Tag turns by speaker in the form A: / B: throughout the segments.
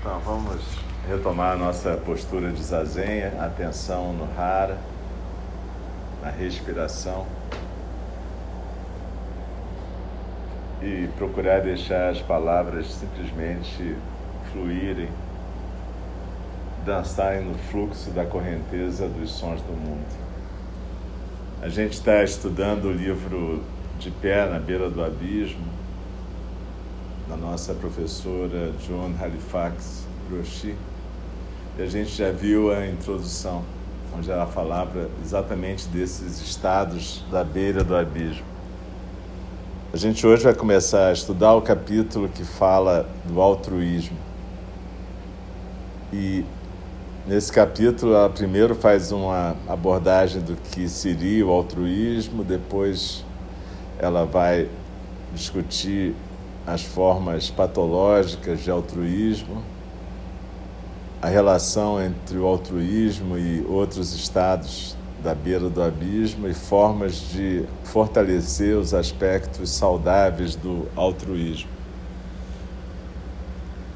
A: Então vamos retomar a nossa postura de zazenha, atenção no hara, na respiração. e procurar deixar as palavras simplesmente fluírem, dançarem no fluxo da correnteza dos sons do mundo. A gente está estudando o livro De Pé na Beira do Abismo, da nossa professora Joan Halifax Roshi, e a gente já viu a introdução, onde ela falava exatamente desses estados da beira do abismo. A gente hoje vai começar a estudar o capítulo que fala do altruísmo. E nesse capítulo ela primeiro faz uma abordagem do que seria o altruísmo, depois ela vai discutir as formas patológicas de altruísmo, a relação entre o altruísmo e outros estados da beira do abismo e formas de fortalecer os aspectos saudáveis do altruísmo.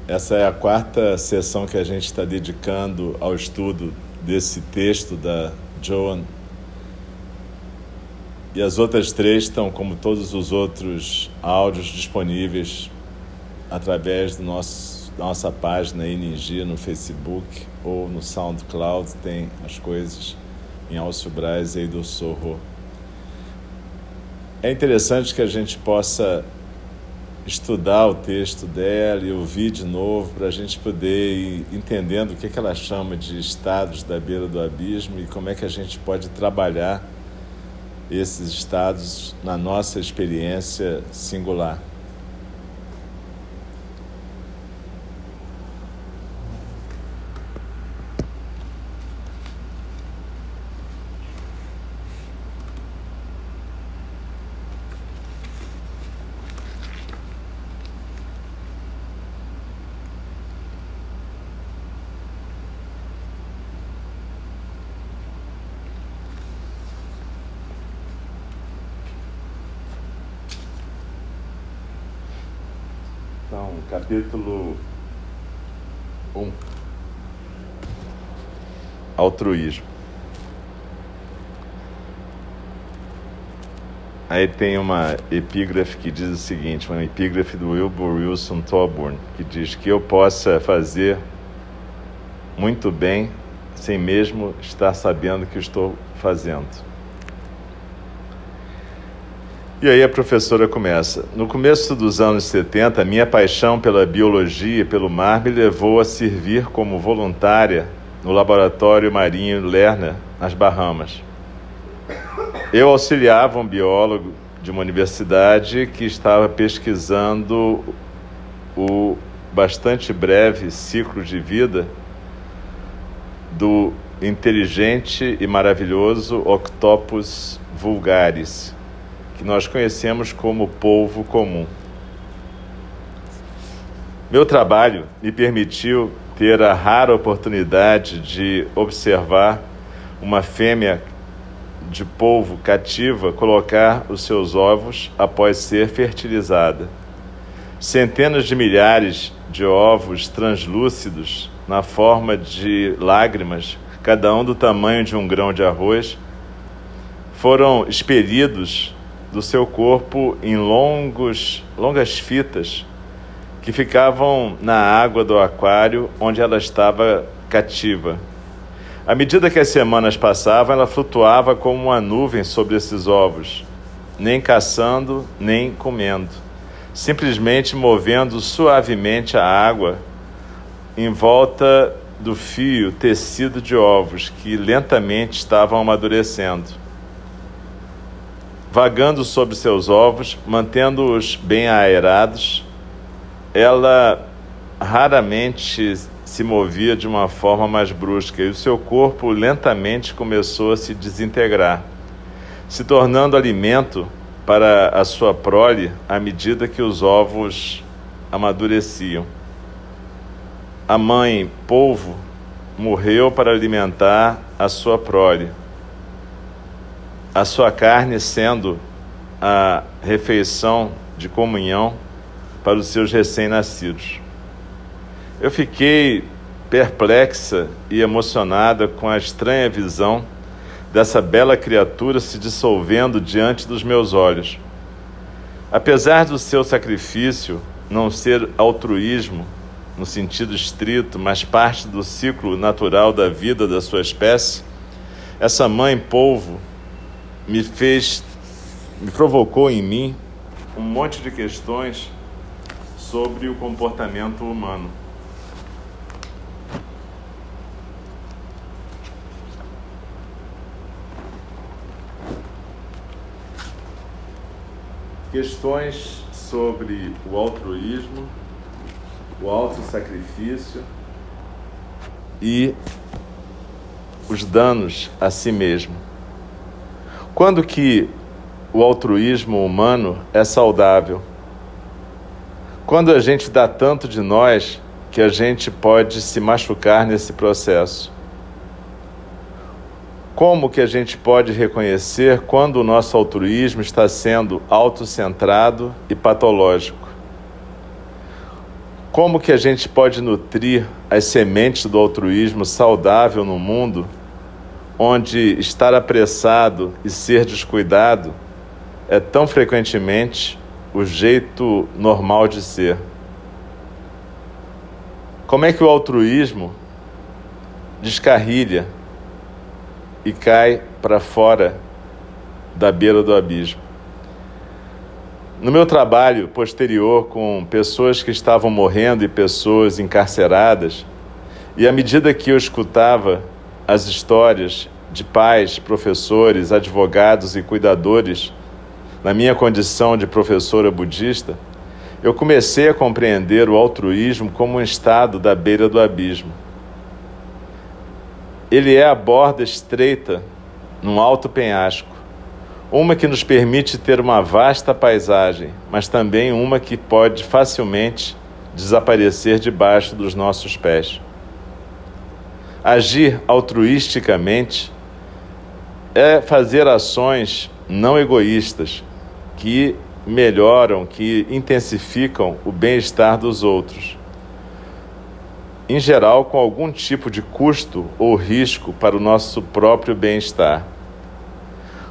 A: Essa é a quarta sessão que a gente está dedicando ao estudo desse texto da Joan. E as outras três estão, como todos os outros áudios, disponíveis através do nosso, da nossa página ING no Facebook ou no SoundCloud, tem as coisas em Alcio Braz e do Sorro. É interessante que a gente possa estudar o texto dela e ouvir de novo para a gente poder ir entendendo o que, que ela chama de estados da beira do abismo e como é que a gente pode trabalhar esses estados na nossa experiência singular. Capítulo 1 Altruísmo. Aí tem uma epígrafe que diz o seguinte, uma epígrafe do Wilbur Wilson Toburn, que diz que eu possa fazer muito bem sem mesmo estar sabendo que estou fazendo. E aí a professora começa. No começo dos anos 70, minha paixão pela biologia e pelo mar me levou a servir como voluntária no laboratório marinho Lerner, nas Bahamas. Eu auxiliava um biólogo de uma universidade que estava pesquisando o bastante breve ciclo de vida do inteligente e maravilhoso Octopus vulgaris que nós conhecemos como povo comum. Meu trabalho me permitiu ter a rara oportunidade de observar uma fêmea de polvo cativa colocar os seus ovos após ser fertilizada. Centenas de milhares de ovos translúcidos na forma de lágrimas, cada um do tamanho de um grão de arroz, foram expelidos do seu corpo em longos, longas fitas que ficavam na água do aquário onde ela estava cativa. À medida que as semanas passavam, ela flutuava como uma nuvem sobre esses ovos, nem caçando, nem comendo, simplesmente movendo suavemente a água em volta do fio tecido de ovos que lentamente estavam amadurecendo. Vagando sobre seus ovos, mantendo-os bem aerados, ela raramente se movia de uma forma mais brusca e o seu corpo lentamente começou a se desintegrar, se tornando alimento para a sua prole à medida que os ovos amadureciam. A mãe polvo morreu para alimentar a sua prole, a sua carne sendo a refeição de comunhão para os seus recém-nascidos. Eu fiquei perplexa e emocionada com a estranha visão dessa bela criatura se dissolvendo diante dos meus olhos. Apesar do seu sacrifício não ser altruísmo no sentido estrito, mas parte do ciclo natural da vida da sua espécie, essa mãe polvo me fez, me provocou em mim um monte de questões sobre o comportamento humano. Questões sobre o altruísmo, o autossacrifício e os danos a si mesmo. Quando que o altruísmo humano é saudável? Quando a gente dá tanto de nós que a gente pode se machucar nesse processo. Como que a gente pode reconhecer quando o nosso altruísmo está sendo autocentrado e patológico? Como que a gente pode nutrir as sementes do altruísmo saudável no mundo, onde estar apressado e ser descuidado é tão frequentemente o jeito normal de ser. Como é que o altruísmo descarrilha e cai para fora da beira do abismo? No meu trabalho posterior com pessoas que estavam morrendo e pessoas encarceradas, e à medida que eu escutava as histórias de pais, professores, advogados e cuidadores na minha condição de professora budista, eu comecei a compreender o altruísmo como um estado da beira do abismo. Ele é a borda estreita num alto penhasco, uma que nos permite ter uma vasta paisagem, mas também uma que pode facilmente desaparecer debaixo dos nossos pés. Agir altruisticamente é fazer ações não egoístas, que melhoram, que intensificam o bem-estar dos outros. Em geral, com algum tipo de custo ou risco para o nosso próprio bem-estar.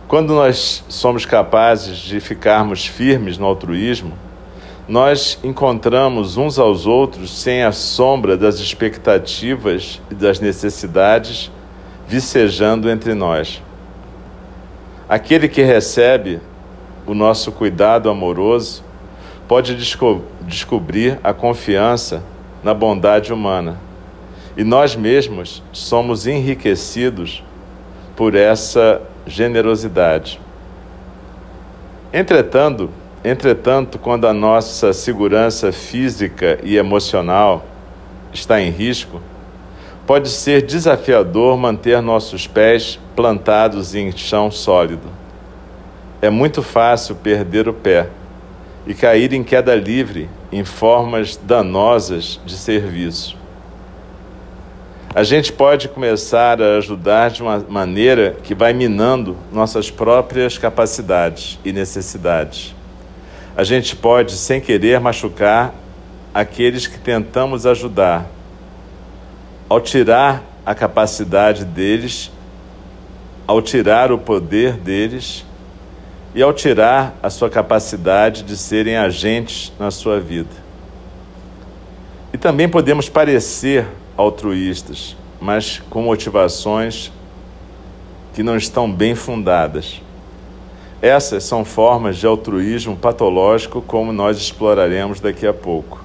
A: Quando nós somos capazes de ficarmos firmes no altruísmo, nós encontramos uns aos outros sem a sombra das expectativas e das necessidades vicejando entre nós. Aquele que recebe o nosso cuidado amoroso, pode desco descobrir a confiança na bondade humana. E nós mesmos somos enriquecidos por essa generosidade. Entretanto, entretanto, quando a nossa segurança física e emocional está em risco, pode ser desafiador manter nossos pés plantados em chão sólido é muito fácil perder o pé e cair em queda livre em formas danosas de serviço. A gente pode começar a ajudar de uma maneira que vai minando nossas próprias capacidades e necessidades. A gente pode, sem querer, machucar aqueles que tentamos ajudar. Ao tirar a capacidade deles, ao tirar o poder deles e ao tirar a sua capacidade de serem agentes na sua vida. E também podemos parecer altruístas, mas com motivações que não estão bem fundadas. Essas são formas de altruísmo patológico, como nós exploraremos daqui a pouco.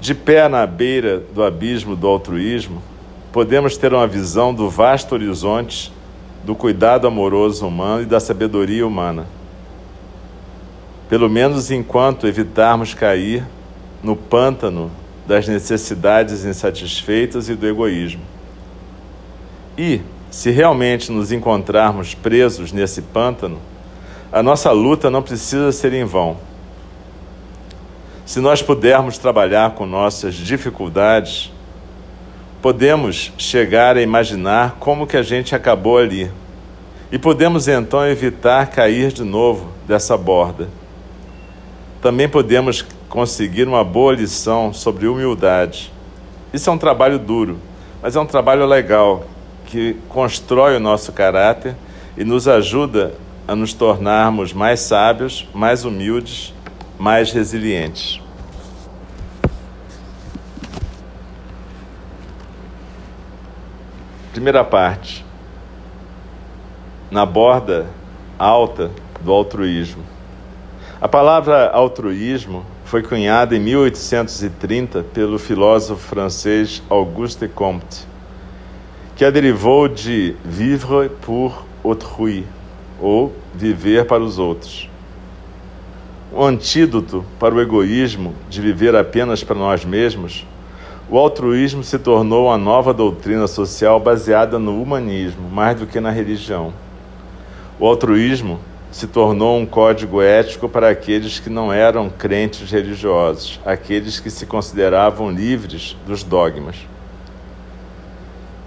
A: De pé na beira do abismo do altruísmo, podemos ter uma visão do vasto horizonte do cuidado amoroso humano e da sabedoria humana. Pelo menos enquanto evitarmos cair no pântano das necessidades insatisfeitas e do egoísmo. E, se realmente nos encontrarmos presos nesse pântano, a nossa luta não precisa ser em vão. Se nós pudermos trabalhar com nossas dificuldades, podemos chegar a imaginar como que a gente acabou ali. E podemos então evitar cair de novo dessa borda. Também podemos conseguir uma boa lição sobre humildade. Isso é um trabalho duro, mas é um trabalho legal que constrói o nosso caráter e nos ajuda a nos tornarmos mais sábios, mais humildes, mais resilientes. Primeira parte. Na borda alta do altruísmo. A palavra altruísmo foi cunhada em 1830 pelo filósofo francês Auguste Comte, que a derivou de vivre pour autrui, ou viver para os outros. Um antídoto para o egoísmo de viver apenas para nós mesmos, o altruísmo se tornou uma nova doutrina social baseada no humanismo, mais do que na religião. O altruísmo se tornou um código ético para aqueles que não eram crentes religiosos, aqueles que se consideravam livres dos dogmas.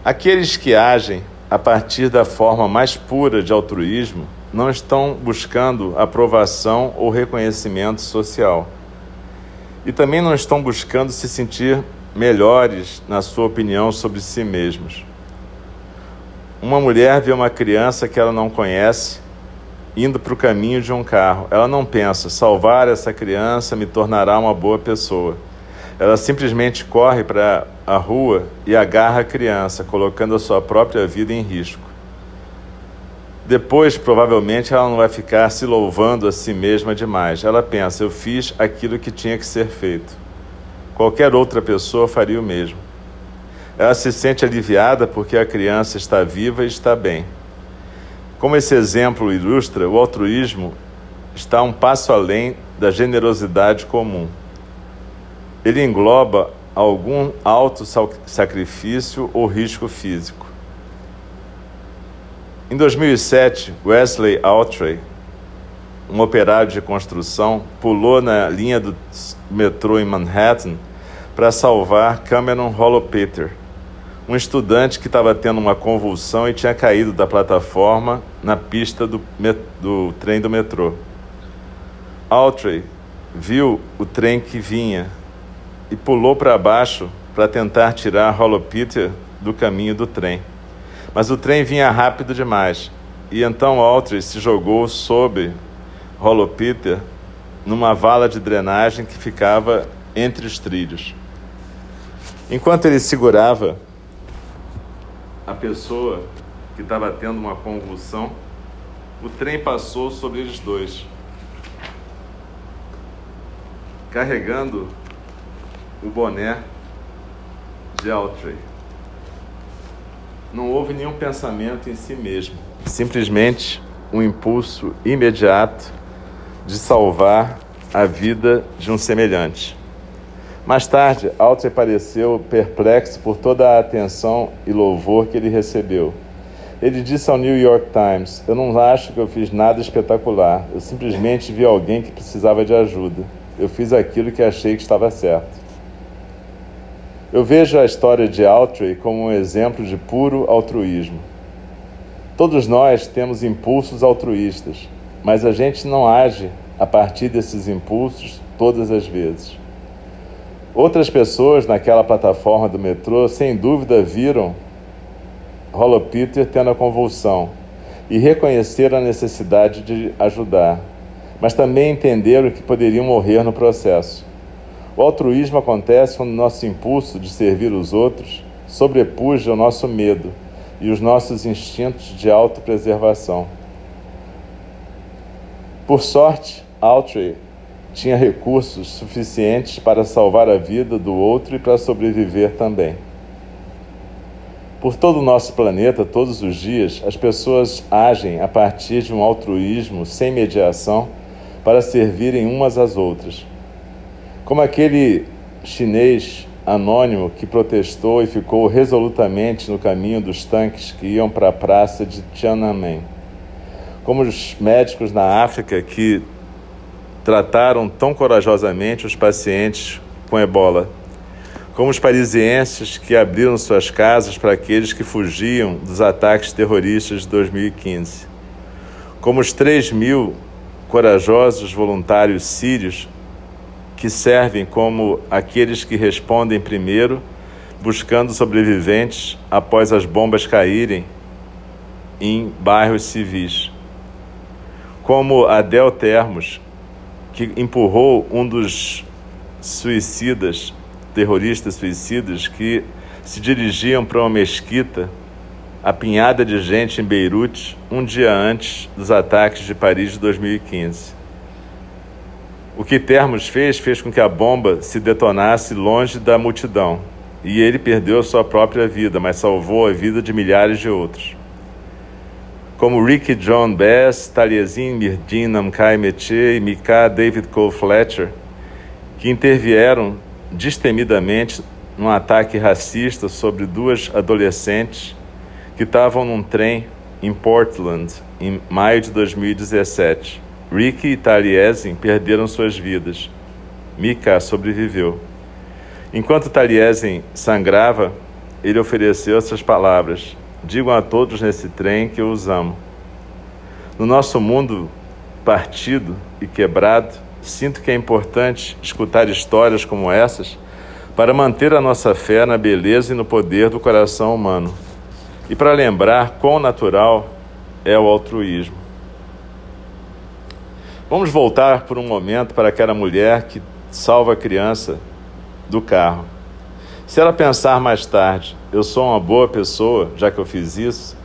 A: Aqueles que agem a partir da forma mais pura de altruísmo não estão buscando aprovação ou reconhecimento social. E também não estão buscando se sentir melhores na sua opinião sobre si mesmos. Uma mulher vê uma criança que ela não conhece indo para o caminho de um carro. Ela não pensa, salvar essa criança me tornará uma boa pessoa. Ela simplesmente corre para a rua e agarra a criança, colocando a sua própria vida em risco. Depois, provavelmente, ela não vai ficar se louvando a si mesma demais. Ela pensa: eu fiz aquilo que tinha que ser feito. Qualquer outra pessoa faria o mesmo. Ela se sente aliviada porque a criança está viva e está bem. Como esse exemplo ilustra, o altruísmo está um passo além da generosidade comum. Ele engloba algum alto sacrifício ou risco físico. Em 2007, Wesley Altrey, um operário de construção, pulou na linha do metrô em Manhattan para salvar Cameron Holopeter, um estudante que estava tendo uma convulsão e tinha caído da plataforma na pista do, do trem do metrô. Altrey viu o trem que vinha e pulou para baixo para tentar tirar Holopeter do caminho do trem. Mas o trem vinha rápido demais e então Altrey se jogou sob Holopeter numa vala de drenagem que ficava entre os trilhos. Enquanto ele segurava a pessoa que estava tendo uma convulsão, o trem passou sobre eles dois, carregando o boné de Altrey. Não houve nenhum pensamento em si mesmo, simplesmente um impulso imediato de salvar a vida de um semelhante. Mais tarde, Alter pareceu perplexo por toda a atenção e louvor que ele recebeu. Ele disse ao New York Times: Eu não acho que eu fiz nada espetacular. Eu simplesmente vi alguém que precisava de ajuda. Eu fiz aquilo que achei que estava certo. Eu vejo a história de Autry como um exemplo de puro altruísmo. Todos nós temos impulsos altruístas, mas a gente não age a partir desses impulsos todas as vezes. Outras pessoas naquela plataforma do metrô, sem dúvida, viram Peter tendo a convulsão e reconheceram a necessidade de ajudar, mas também entenderam que poderiam morrer no processo. O altruísmo acontece quando nosso impulso de servir os outros sobrepuja o nosso medo e os nossos instintos de autopreservação. Por sorte, Autry tinha recursos suficientes para salvar a vida do outro e para sobreviver também. Por todo o nosso planeta, todos os dias, as pessoas agem a partir de um altruísmo sem mediação para servirem umas às outras. Como aquele chinês anônimo que protestou e ficou resolutamente no caminho dos tanques que iam para a praça de Tiananmen. Como os médicos na África que trataram tão corajosamente os pacientes com ebola como os parisienses que abriram suas casas para aqueles que fugiam dos ataques terroristas de 2015, como os 3 mil corajosos voluntários sírios que servem como aqueles que respondem primeiro, buscando sobreviventes após as bombas caírem em bairros civis, como Adel Termos, que empurrou um dos suicidas terroristas suicidas que se dirigiam para uma mesquita apinhada de gente em Beirute um dia antes dos ataques de Paris de 2015. O que Termos fez fez com que a bomba se detonasse longe da multidão e ele perdeu sua própria vida, mas salvou a vida de milhares de outros. Como Ricky John Bass, Taliesin Mirdin Namkai Metier e Mika David Cole Fletcher, que intervieram destemidamente num ataque racista sobre duas adolescentes que estavam num trem em Portland em maio de 2017. Ricky e Taliesin perderam suas vidas. Mika sobreviveu. Enquanto Taliesin sangrava, ele ofereceu essas palavras: Digam a todos nesse trem que eu os amo. No nosso mundo partido e quebrado, Sinto que é importante escutar histórias como essas para manter a nossa fé na beleza e no poder do coração humano e para lembrar quão natural é o altruísmo. Vamos voltar por um momento para aquela mulher que salva a criança do carro. Se ela pensar mais tarde, eu sou uma boa pessoa, já que eu fiz isso,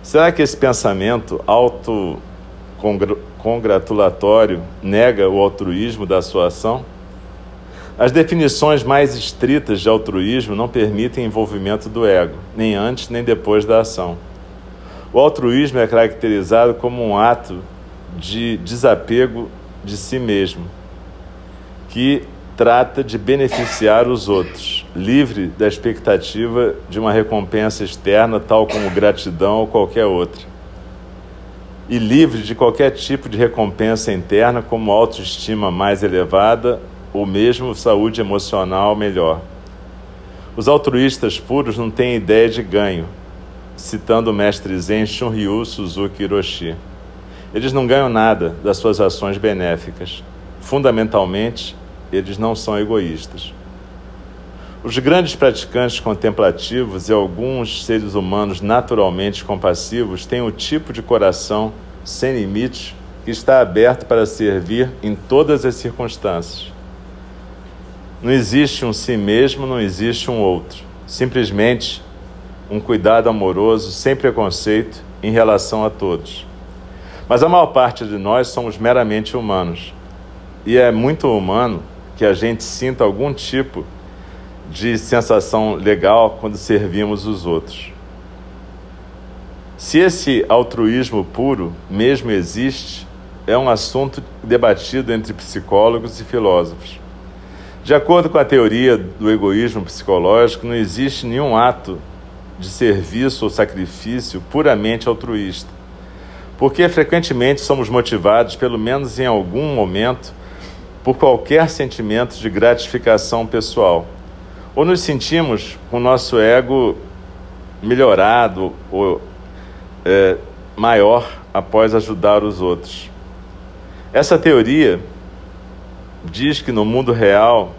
A: será que esse pensamento auto congratulatório nega o altruísmo da sua ação? As definições mais estritas de altruísmo não permitem envolvimento do ego, nem antes nem depois da ação. O altruísmo é caracterizado como um ato de desapego de si mesmo, que trata de beneficiar os outros, livre da expectativa de uma recompensa externa, tal como gratidão ou qualquer outra e livre de qualquer tipo de recompensa interna, como autoestima mais elevada ou mesmo saúde emocional melhor. Os altruístas puros não têm ideia de ganho, citando o mestre Zen Shunryu Suzuki Hiroshi. Eles não ganham nada das suas ações benéficas. Fundamentalmente, eles não são egoístas. Os grandes praticantes contemplativos e alguns seres humanos naturalmente compassivos têm o tipo de coração sem limites que está aberto para servir em todas as circunstâncias. Não existe um si mesmo, não existe um outro. Simplesmente um cuidado amoroso, sem preconceito, em relação a todos. Mas a maior parte de nós somos meramente humanos. E é muito humano que a gente sinta algum tipo de sensação legal quando servimos os outros. Se esse altruísmo puro mesmo existe, é um assunto debatido entre psicólogos e filósofos. De acordo com a teoria do egoísmo psicológico, não existe nenhum ato de serviço ou sacrifício puramente altruísta. Porque frequentemente somos motivados, pelo menos em algum momento, por qualquer sentimento de gratificação pessoal. Ou nos sentimos com o nosso ego melhorado ou é, maior após ajudar os outros. Essa teoria diz que no mundo real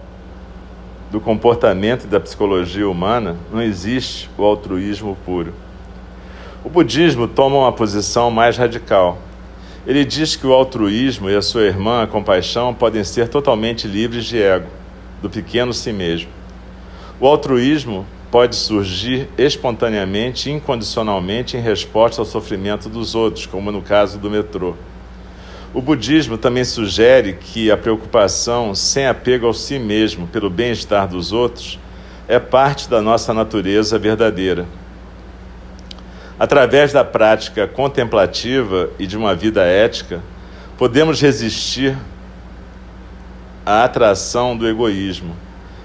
A: do comportamento e da psicologia humana não existe o altruísmo puro. O budismo toma uma posição mais radical. Ele diz que o altruísmo e a sua irmã, a compaixão, podem ser totalmente livres de ego, do pequeno si mesmo. O altruísmo pode surgir espontaneamente e incondicionalmente em resposta ao sofrimento dos outros, como no caso do metrô. O budismo também sugere que a preocupação sem apego ao si mesmo pelo bem-estar dos outros é parte da nossa natureza verdadeira. Através da prática contemplativa e de uma vida ética, podemos resistir à atração do egoísmo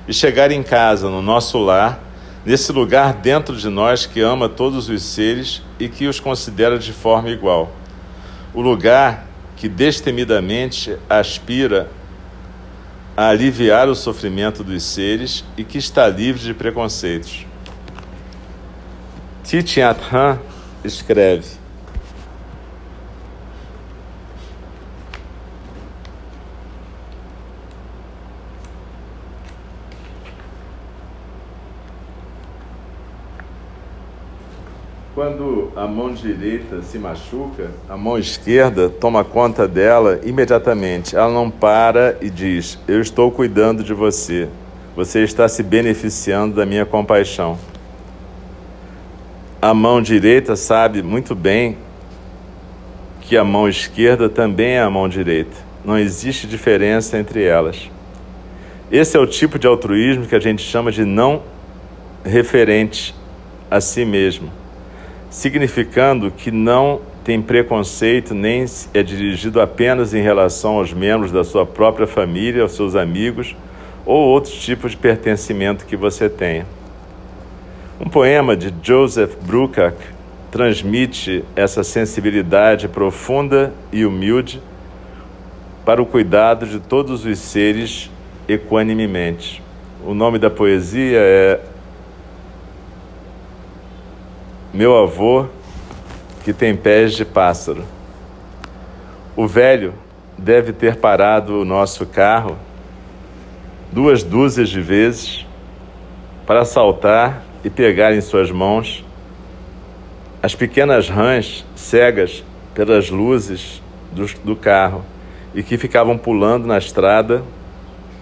A: e chegar em casa, no nosso lar, nesse lugar dentro de nós que ama todos os seres e que os considera de forma igual. O lugar que destemidamente aspira a aliviar o sofrimento dos seres e que está livre de preconceitos. Thich Nhat escreve Quando a mão direita se machuca, a mão esquerda toma conta dela imediatamente. Ela não para e diz: Eu estou cuidando de você. Você está se beneficiando da minha compaixão. A mão direita sabe muito bem que a mão esquerda também é a mão direita. Não existe diferença entre elas. Esse é o tipo de altruísmo que a gente chama de não referente a si mesmo significando que não tem preconceito nem é dirigido apenas em relação aos membros da sua própria família, aos seus amigos ou outros tipos de pertencimento que você tenha. Um poema de Joseph Bruckach transmite essa sensibilidade profunda e humilde para o cuidado de todos os seres equanimemente. O nome da poesia é meu avô que tem pés de pássaro. O velho deve ter parado o nosso carro duas dúzias de vezes para saltar e pegar em suas mãos as pequenas rãs cegas pelas luzes do, do carro e que ficavam pulando na estrada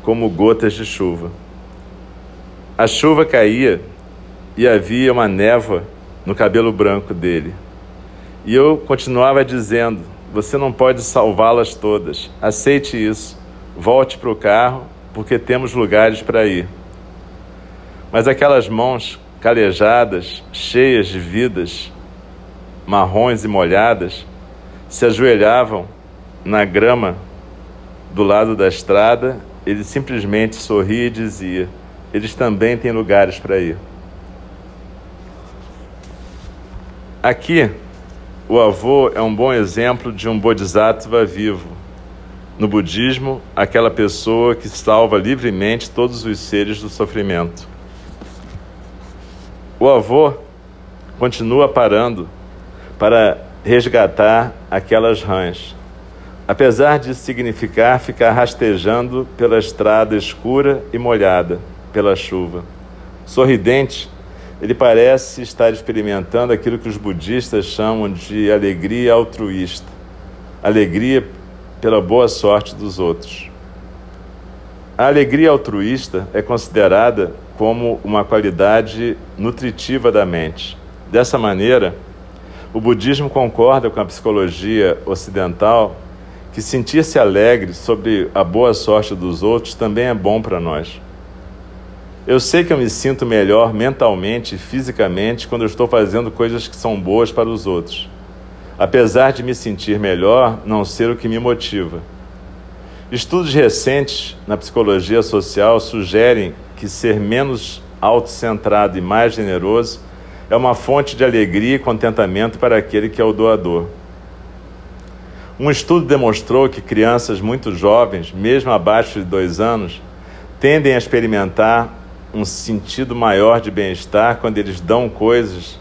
A: como gotas de chuva. A chuva caía e havia uma névoa no cabelo branco dele. E eu continuava dizendo: Você não pode salvá-las todas. Aceite isso. Volte para o carro, porque temos lugares para ir. Mas aquelas mãos calejadas, cheias de vidas, marrons e molhadas, se ajoelhavam na grama do lado da estrada. Ele simplesmente sorria e dizia: Eles também têm lugares para ir. Aqui, o avô é um bom exemplo de um bodhisattva vivo. No budismo, aquela pessoa que salva livremente todos os seres do sofrimento. O avô continua parando para resgatar aquelas rãs, apesar de significar ficar rastejando pela estrada escura e molhada pela chuva. Sorridente, ele parece estar experimentando aquilo que os budistas chamam de alegria altruísta alegria pela boa sorte dos outros. A alegria altruísta é considerada como uma qualidade nutritiva da mente. Dessa maneira, o budismo concorda com a psicologia ocidental que sentir-se alegre sobre a boa sorte dos outros também é bom para nós. Eu sei que eu me sinto melhor mentalmente e fisicamente quando eu estou fazendo coisas que são boas para os outros. Apesar de me sentir melhor, não ser o que me motiva. Estudos recentes na psicologia social sugerem que ser menos autocentrado e mais generoso é uma fonte de alegria e contentamento para aquele que é o doador. Um estudo demonstrou que crianças muito jovens, mesmo abaixo de dois anos, tendem a experimentar um sentido maior de bem-estar quando eles dão coisas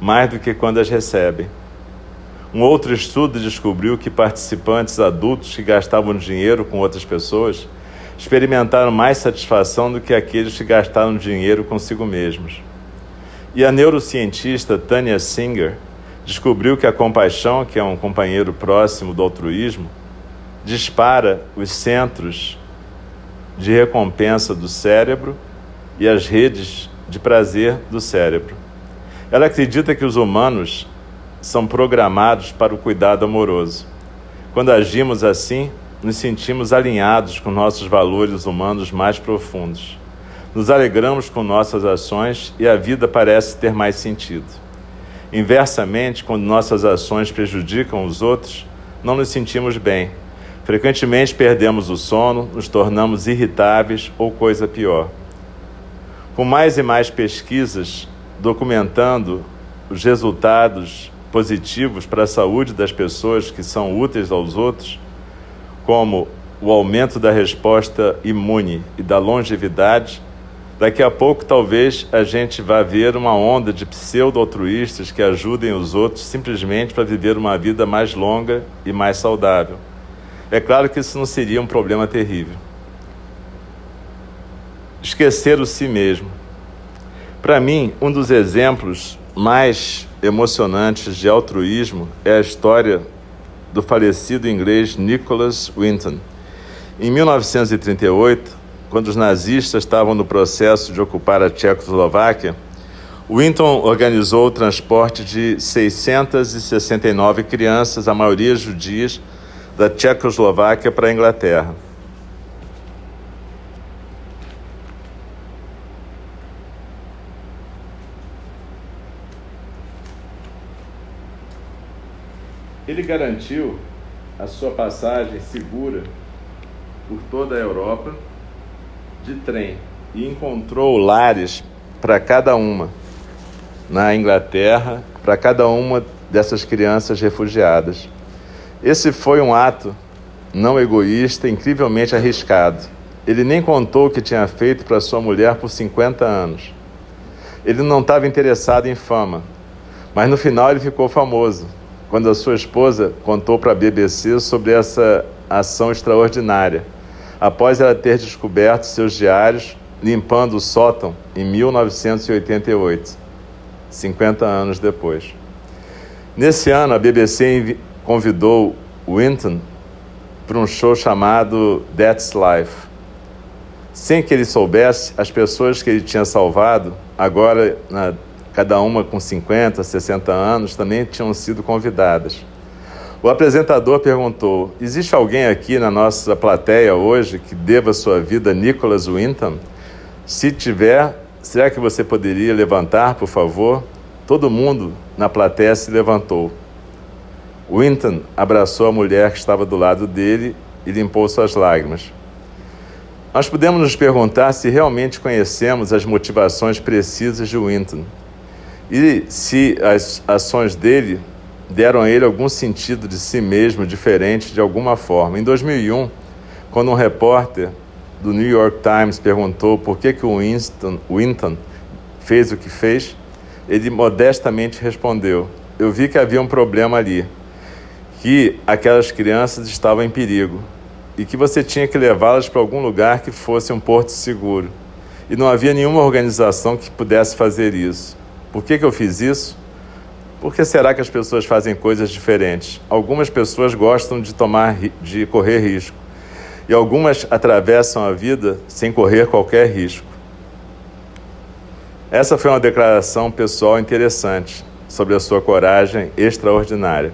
A: mais do que quando as recebem. Um outro estudo descobriu que participantes adultos que gastavam dinheiro com outras pessoas experimentaram mais satisfação do que aqueles que gastaram dinheiro consigo mesmos. E a neurocientista Tanya Singer descobriu que a compaixão, que é um companheiro próximo do altruísmo, dispara os centros de recompensa do cérebro e as redes de prazer do cérebro. Ela acredita que os humanos são programados para o cuidado amoroso. Quando agimos assim, nos sentimos alinhados com nossos valores humanos mais profundos. Nos alegramos com nossas ações e a vida parece ter mais sentido. Inversamente, quando nossas ações prejudicam os outros, não nos sentimos bem. Frequentemente perdemos o sono, nos tornamos irritáveis ou coisa pior. Com mais e mais pesquisas documentando os resultados positivos para a saúde das pessoas que são úteis aos outros, como o aumento da resposta imune e da longevidade, daqui a pouco talvez a gente vá ver uma onda de pseudo-altruístas que ajudem os outros simplesmente para viver uma vida mais longa e mais saudável. É claro que isso não seria um problema terrível. Esquecer o si mesmo. Para mim, um dos exemplos mais emocionantes de altruísmo é a história do falecido inglês Nicholas Winton. Em 1938, quando os nazistas estavam no processo de ocupar a Tchecoslováquia, Winton organizou o transporte de 669 crianças, a maioria judias, da Tchecoslováquia para a Inglaterra. Ele garantiu a sua passagem segura por toda a Europa de trem e encontrou lares para cada uma na Inglaterra, para cada uma dessas crianças refugiadas. Esse foi um ato não egoísta, incrivelmente arriscado. Ele nem contou o que tinha feito para sua mulher por 50 anos. Ele não estava interessado em fama, mas no final ele ficou famoso quando a sua esposa contou para a BBC sobre essa ação extraordinária, após ela ter descoberto seus diários limpando o sótão em 1988, 50 anos depois. Nesse ano, a BBC convidou Winton para um show chamado That's Life. Sem que ele soubesse, as pessoas que ele tinha salvado, agora na cada uma com 50, 60 anos, também tinham sido convidadas. O apresentador perguntou: Existe alguém aqui na nossa plateia hoje que deva sua vida a Nicholas Winton? Se tiver, será que você poderia levantar, por favor? Todo mundo na plateia se levantou. Winton abraçou a mulher que estava do lado dele e limpou suas lágrimas. Nós podemos nos perguntar se realmente conhecemos as motivações precisas de Winton e se as ações dele deram a ele algum sentido de si mesmo diferente de alguma forma. Em 2001, quando um repórter do New York Times perguntou por que, que o Winston, Winton fez o que fez, ele modestamente respondeu: Eu vi que havia um problema ali, que aquelas crianças estavam em perigo e que você tinha que levá-las para algum lugar que fosse um porto seguro. E não havia nenhuma organização que pudesse fazer isso. Por que, que eu fiz isso? Por que será que as pessoas fazem coisas diferentes? Algumas pessoas gostam de tomar, de correr risco, e algumas atravessam a vida sem correr qualquer risco. Essa foi uma declaração pessoal interessante sobre a sua coragem extraordinária.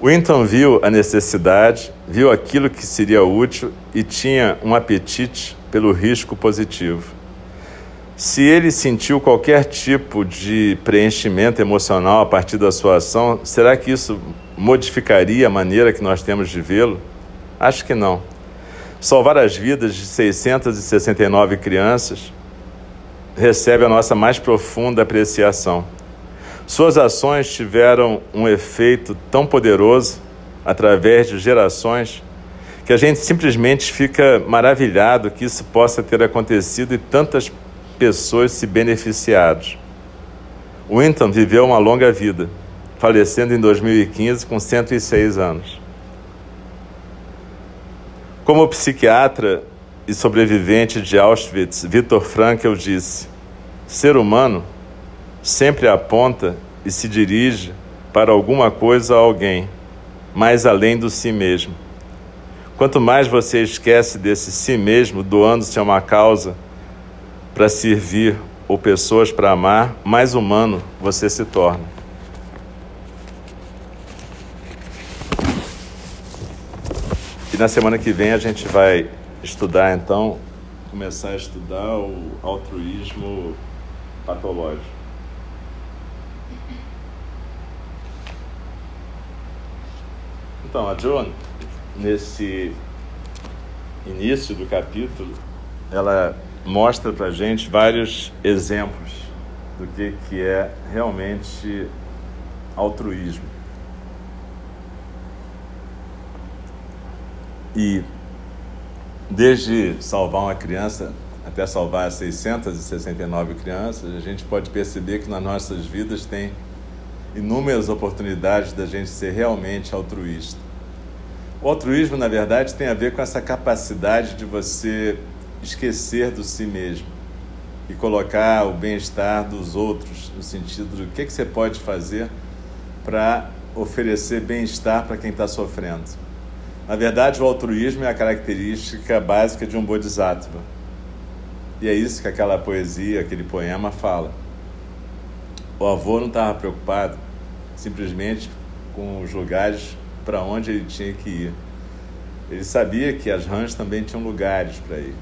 A: Winton viu a necessidade, viu aquilo que seria útil e tinha um apetite pelo risco positivo. Se ele sentiu qualquer tipo de preenchimento emocional a partir da sua ação, será que isso modificaria a maneira que nós temos de vê-lo? Acho que não. Salvar as vidas de 669 crianças recebe a nossa mais profunda apreciação. Suas ações tiveram um efeito tão poderoso através de gerações que a gente simplesmente fica maravilhado que isso possa ter acontecido e tantas pessoas se beneficiaram. Winton viveu uma longa vida, falecendo em 2015 com 106 anos. Como psiquiatra e sobrevivente de Auschwitz, Viktor Frankl disse: ser humano sempre aponta e se dirige para alguma coisa ou alguém, mais além do si mesmo. Quanto mais você esquece desse si mesmo, doando-se a uma causa para servir ou pessoas para amar, mais humano você se torna. E na semana que vem a gente vai estudar então, começar a estudar o altruísmo patológico. Então, a Joan, nesse início do capítulo, ela mostra para gente vários exemplos do que, que é realmente altruísmo. E desde salvar uma criança até salvar 669 crianças, a gente pode perceber que nas nossas vidas tem inúmeras oportunidades da gente ser realmente altruísta. O altruísmo, na verdade, tem a ver com essa capacidade de você esquecer do si mesmo e colocar o bem-estar dos outros, no sentido do que, que você pode fazer para oferecer bem-estar para quem está sofrendo. Na verdade, o altruísmo é a característica básica de um bodhisattva. E é isso que aquela poesia, aquele poema fala. O avô não estava preocupado simplesmente com os lugares para onde ele tinha que ir. Ele sabia que as rãs também tinham lugares para ir.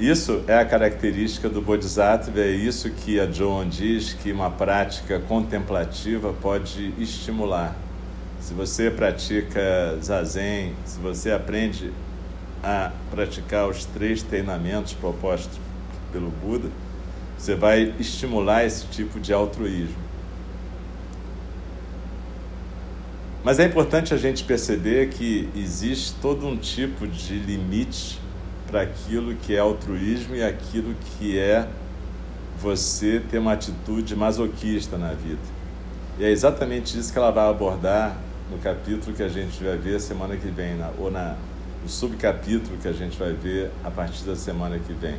A: Isso é a característica do Bodhisattva, é isso que a Joan diz que uma prática contemplativa pode estimular. Se você pratica zazen, se você aprende a praticar os três treinamentos propostos pelo Buda, você vai estimular esse tipo de altruísmo. Mas é importante a gente perceber que existe todo um tipo de limite para aquilo que é altruísmo e aquilo que é você ter uma atitude masoquista na vida. E é exatamente isso que ela vai abordar no capítulo que a gente vai ver semana que vem, na, ou na, no subcapítulo que a gente vai ver a partir da semana que vem.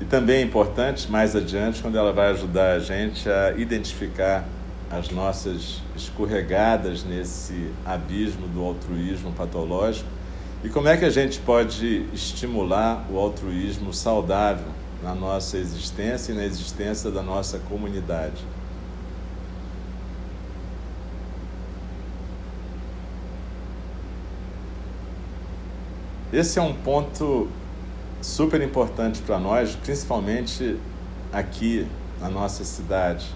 A: E também é importante, mais adiante, quando ela vai ajudar a gente a identificar as nossas escorregadas nesse abismo do altruísmo patológico e como é que a gente pode estimular o altruísmo saudável na nossa existência e na existência da nossa comunidade. Esse é um ponto super importante para nós, principalmente aqui na nossa cidade.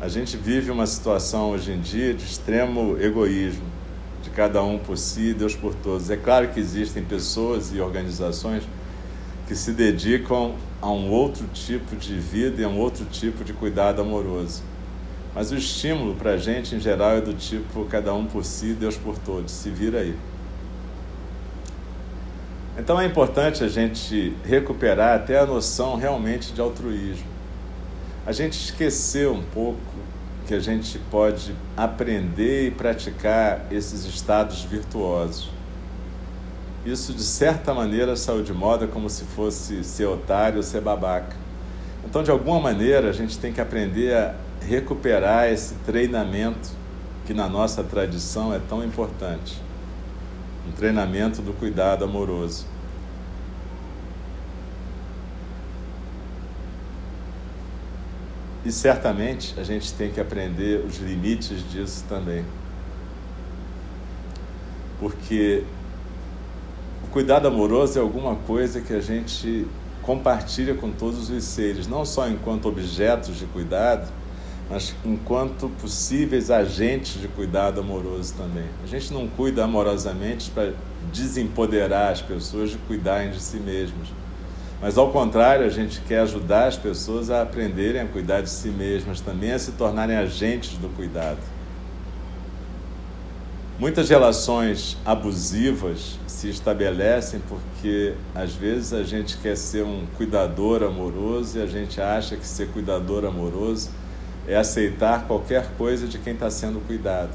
A: A gente vive uma situação hoje em dia de extremo egoísmo, de cada um por si, Deus por todos. É claro que existem pessoas e organizações que se dedicam a um outro tipo de vida e a um outro tipo de cuidado amoroso. Mas o estímulo para a gente, em geral, é do tipo cada um por si, Deus por todos. Se vira aí. Então é importante a gente recuperar até a noção realmente de altruísmo. A gente esqueceu um pouco que a gente pode aprender e praticar esses estados virtuosos. Isso, de certa maneira, saiu de moda como se fosse ser otário ou ser babaca. Então, de alguma maneira, a gente tem que aprender a recuperar esse treinamento que na nossa tradição é tão importante um treinamento do cuidado amoroso. E certamente a gente tem que aprender os limites disso também. Porque o cuidado amoroso é alguma coisa que a gente compartilha com todos os seres, não só enquanto objetos de cuidado, mas enquanto possíveis agentes de cuidado amoroso também. A gente não cuida amorosamente para desempoderar as pessoas de cuidarem de si mesmas, Mas ao contrário, a gente quer ajudar as pessoas a aprenderem a cuidar de si mesmas, também a se tornarem agentes do cuidado. Muitas relações abusivas se estabelecem porque às vezes a gente quer ser um cuidador amoroso e a gente acha que ser cuidador amoroso é aceitar qualquer coisa de quem está sendo cuidado.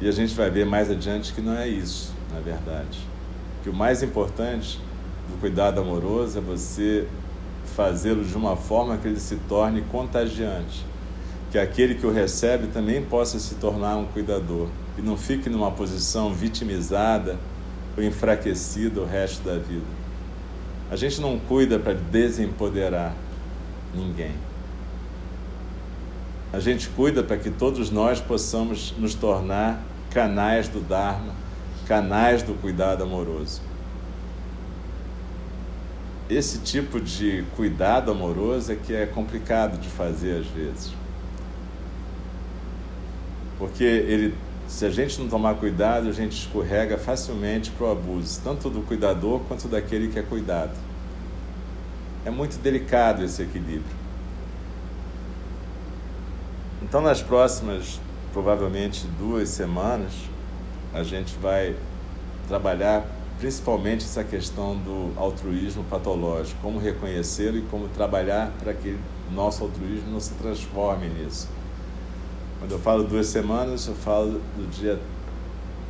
A: E a gente vai ver mais adiante que não é isso, na verdade. Que o mais importante do cuidado amoroso é você fazê-lo de uma forma que ele se torne contagiante. Que aquele que o recebe também possa se tornar um cuidador e não fique numa posição vitimizada ou enfraquecida o resto da vida. A gente não cuida para desempoderar ninguém. A gente cuida para que todos nós possamos nos tornar canais do Dharma, canais do cuidado amoroso. Esse tipo de cuidado amoroso é que é complicado de fazer às vezes. Porque ele, se a gente não tomar cuidado, a gente escorrega facilmente para o abuso, tanto do cuidador quanto daquele que é cuidado. É muito delicado esse equilíbrio. Então, nas próximas, provavelmente duas semanas, a gente vai trabalhar principalmente essa questão do altruísmo patológico, como reconhecê-lo e como trabalhar para que nosso altruísmo não se transforme nisso. Quando eu falo duas semanas, eu falo do dia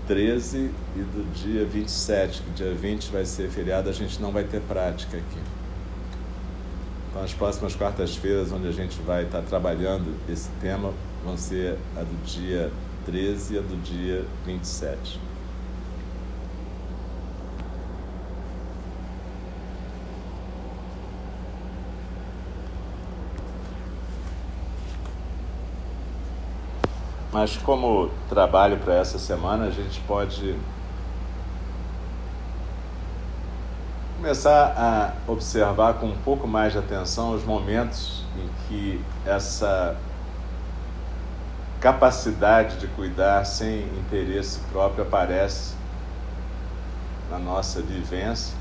A: 13 e do dia 27, que dia 20 vai ser feriado, a gente não vai ter prática aqui. Então, as próximas quartas-feiras, onde a gente vai estar trabalhando esse tema, vão ser a do dia 13 e a do dia 27. Mas como trabalho para essa semana, a gente pode começar a observar com um pouco mais de atenção os momentos em que essa capacidade de cuidar sem interesse próprio aparece na nossa vivência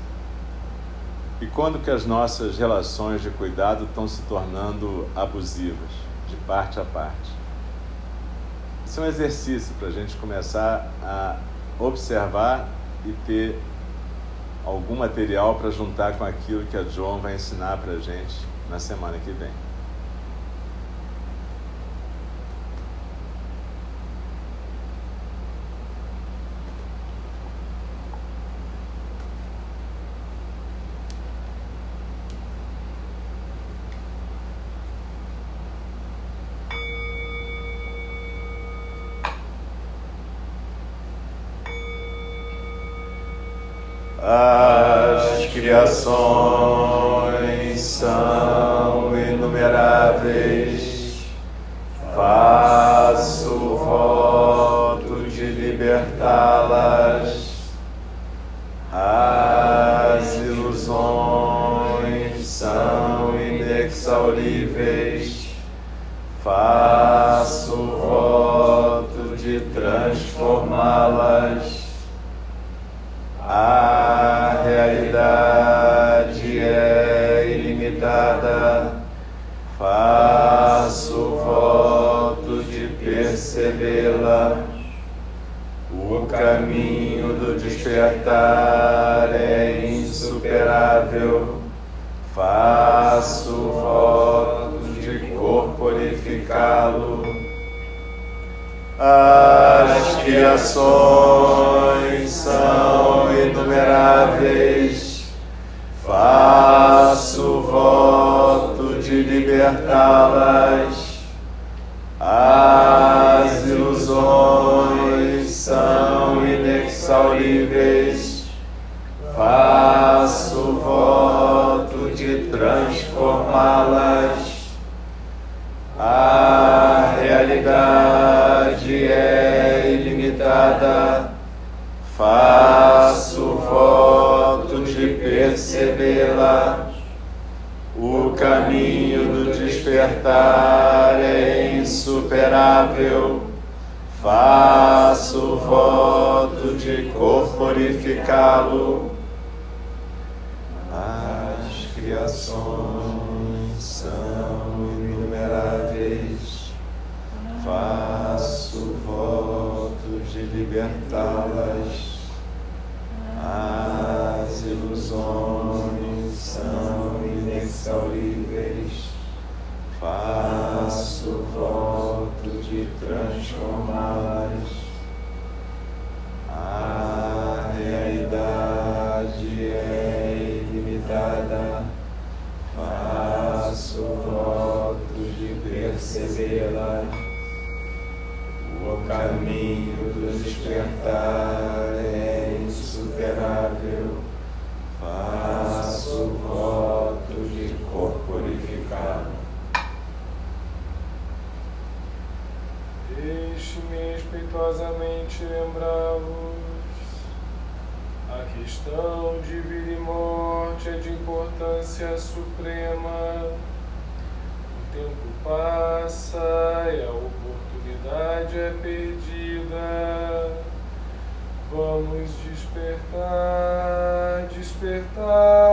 A: e quando que as nossas relações de cuidado estão se tornando abusivas, de parte a parte. Isso é um exercício para a gente começar a observar e ter algum material para juntar com aquilo que a John vai ensinar para a gente na semana que vem.
B: As criações são de
C: respeitosamente lembrá-los. A questão de vida e morte é de importância suprema. O tempo passa e a oportunidade é perdida. Vamos despertar, despertar.